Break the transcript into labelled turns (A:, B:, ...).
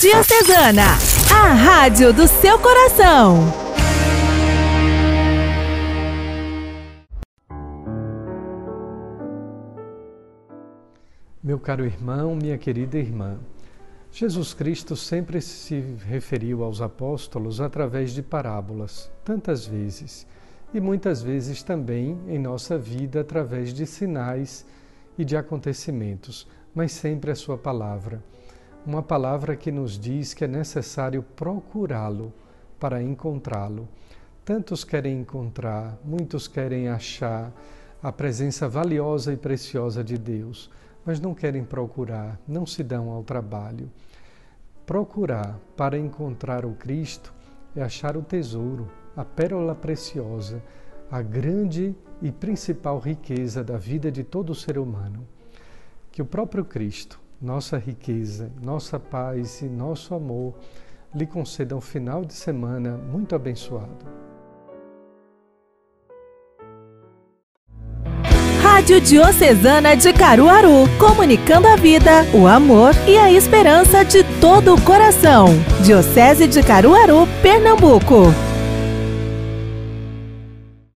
A: Diocesana, a rádio do seu coração.
B: Meu caro irmão, minha querida irmã, Jesus Cristo sempre se referiu aos apóstolos através de parábolas, tantas vezes, e muitas vezes também em nossa vida através de sinais e de acontecimentos, mas sempre a Sua palavra. Uma palavra que nos diz que é necessário procurá-lo para encontrá-lo. Tantos querem encontrar, muitos querem achar a presença valiosa e preciosa de Deus mas não querem procurar, não se dão ao trabalho. Procurar para encontrar o Cristo é achar o tesouro, a pérola preciosa, a grande e principal riqueza da vida de todo ser humano. Que o próprio Cristo, nossa riqueza, nossa paz e nosso amor, lhe conceda um final de semana muito abençoado.
A: Rádio Diocesana de Caruaru, comunicando a vida, o amor e a esperança de todo o coração. Diocese de Caruaru, Pernambuco.